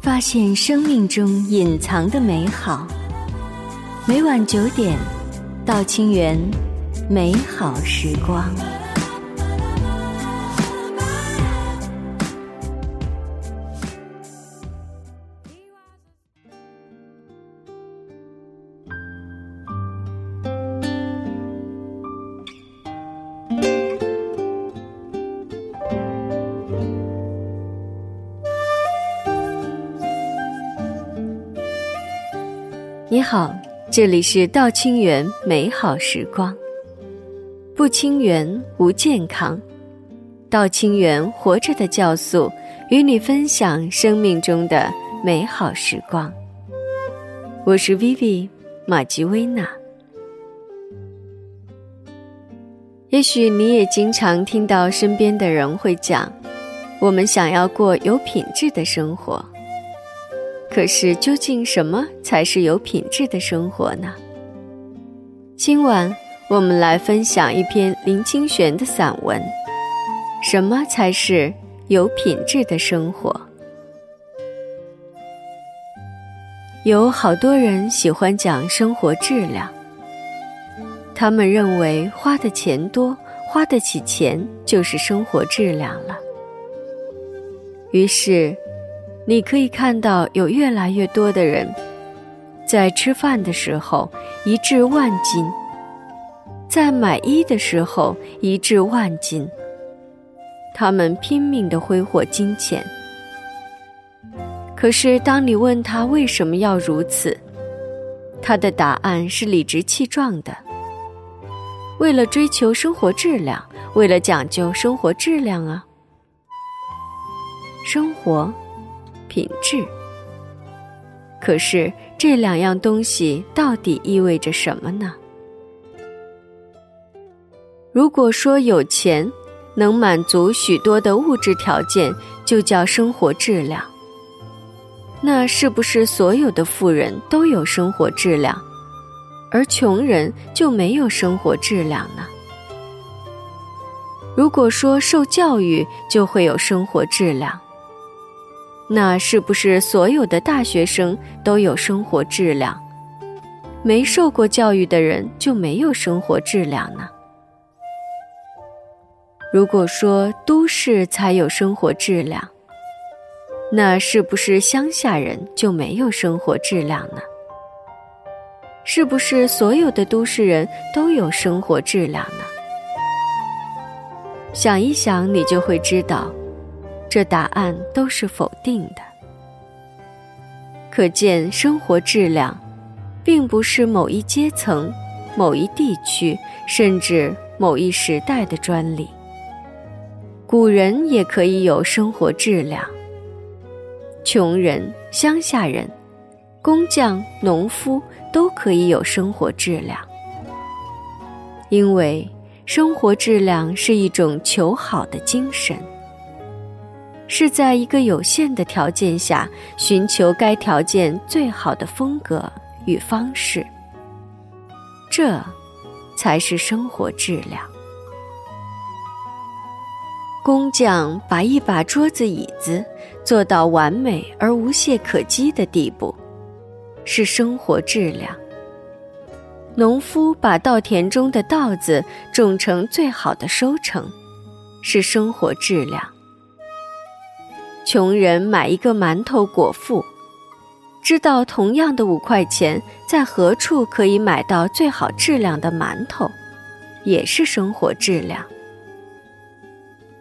发现生命中隐藏的美好。每晚九点，到清源，美好时光。你好，这里是道清源美好时光。不清源无健康，道清源活着的酵素，与你分享生命中的美好时光。我是 Vivi 马吉薇娜。也许你也经常听到身边的人会讲，我们想要过有品质的生活。可是，究竟什么才是有品质的生活呢？今晚我们来分享一篇林清玄的散文。什么才是有品质的生活？有好多人喜欢讲生活质量，他们认为花的钱多，花得起钱就是生活质量了。于是。你可以看到，有越来越多的人，在吃饭的时候一掷万金，在买衣的时候一掷万金。他们拼命的挥霍金钱。可是，当你问他为什么要如此，他的答案是理直气壮的：为了追求生活质量，为了讲究生活质量啊，生活。品质。可是这两样东西到底意味着什么呢？如果说有钱能满足许多的物质条件，就叫生活质量，那是不是所有的富人都有生活质量，而穷人就没有生活质量呢？如果说受教育就会有生活质量，那是不是所有的大学生都有生活质量？没受过教育的人就没有生活质量呢？如果说都市才有生活质量，那是不是乡下人就没有生活质量呢？是不是所有的都市人都有生活质量呢？想一想，你就会知道。这答案都是否定的。可见，生活质量，并不是某一阶层、某一地区，甚至某一时代的专利。古人也可以有生活质量，穷人、乡下人、工匠、农夫都可以有生活质量，因为生活质量是一种求好的精神。是在一个有限的条件下，寻求该条件最好的风格与方式，这才是生活质量。工匠把一把桌子、椅子做到完美而无懈可击的地步，是生活质量。农夫把稻田中的稻子种成最好的收成，是生活质量。穷人买一个馒头果腹，知道同样的五块钱在何处可以买到最好质量的馒头，也是生活质量。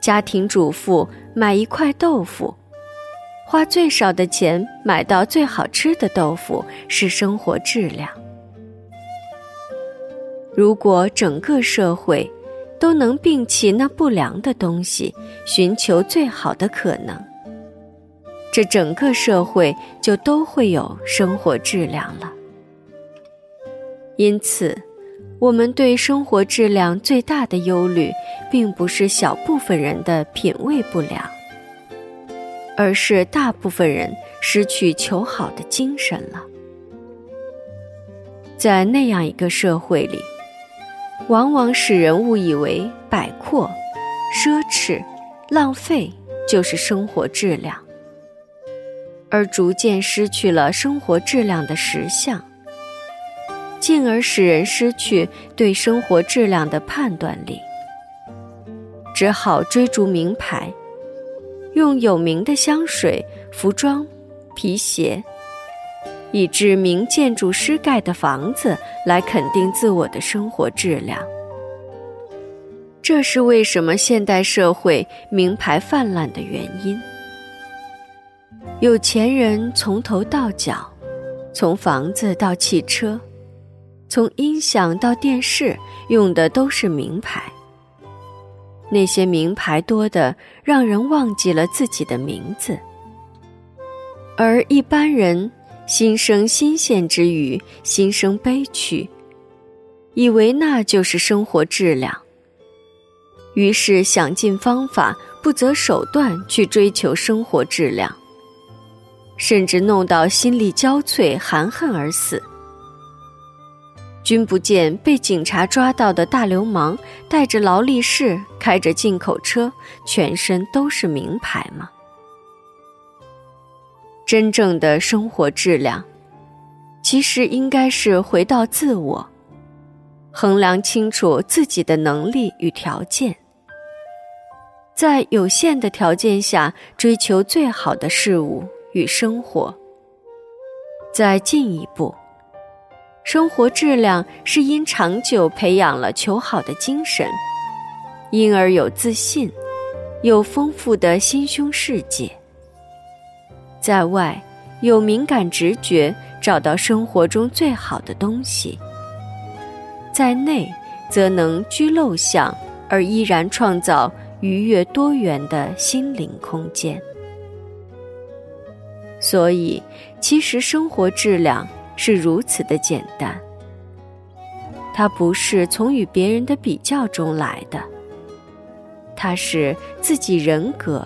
家庭主妇买一块豆腐，花最少的钱买到最好吃的豆腐，是生活质量。如果整个社会都能摒弃那不良的东西，寻求最好的可能。这整个社会就都会有生活质量了。因此，我们对生活质量最大的忧虑，并不是小部分人的品味不良，而是大部分人失去求好的精神了。在那样一个社会里，往往使人误以为摆阔、奢侈、浪费就是生活质量。而逐渐失去了生活质量的实相，进而使人失去对生活质量的判断力，只好追逐名牌，用有名的香水、服装、皮鞋，以致名建筑师盖的房子来肯定自我的生活质量。这是为什么现代社会名牌泛滥的原因。有钱人从头到脚，从房子到汽车，从音响到电视，用的都是名牌。那些名牌多的让人忘记了自己的名字，而一般人心生新鲜之余，心生悲屈，以为那就是生活质量，于是想尽方法，不择手段去追求生活质量。甚至弄到心力交瘁、含恨而死。君不见被警察抓到的大流氓带着劳力士、开着进口车、全身都是名牌吗？真正的生活质量，其实应该是回到自我，衡量清楚自己的能力与条件，在有限的条件下追求最好的事物。与生活。再进一步，生活质量是因长久培养了求好的精神，因而有自信，有丰富的心胸世界。在外有敏感直觉，找到生活中最好的东西；在内则能居陋巷，而依然创造愉悦多元的心灵空间。所以，其实生活质量是如此的简单。它不是从与别人的比较中来的，它是自己人格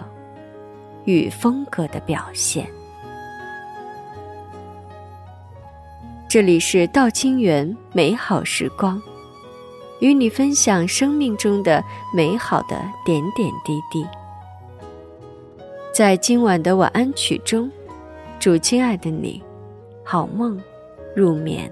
与风格的表现。这里是道清源美好时光，与你分享生命中的美好的点点滴滴。在今晚的晚安曲中。祝亲爱的你，好梦，入眠。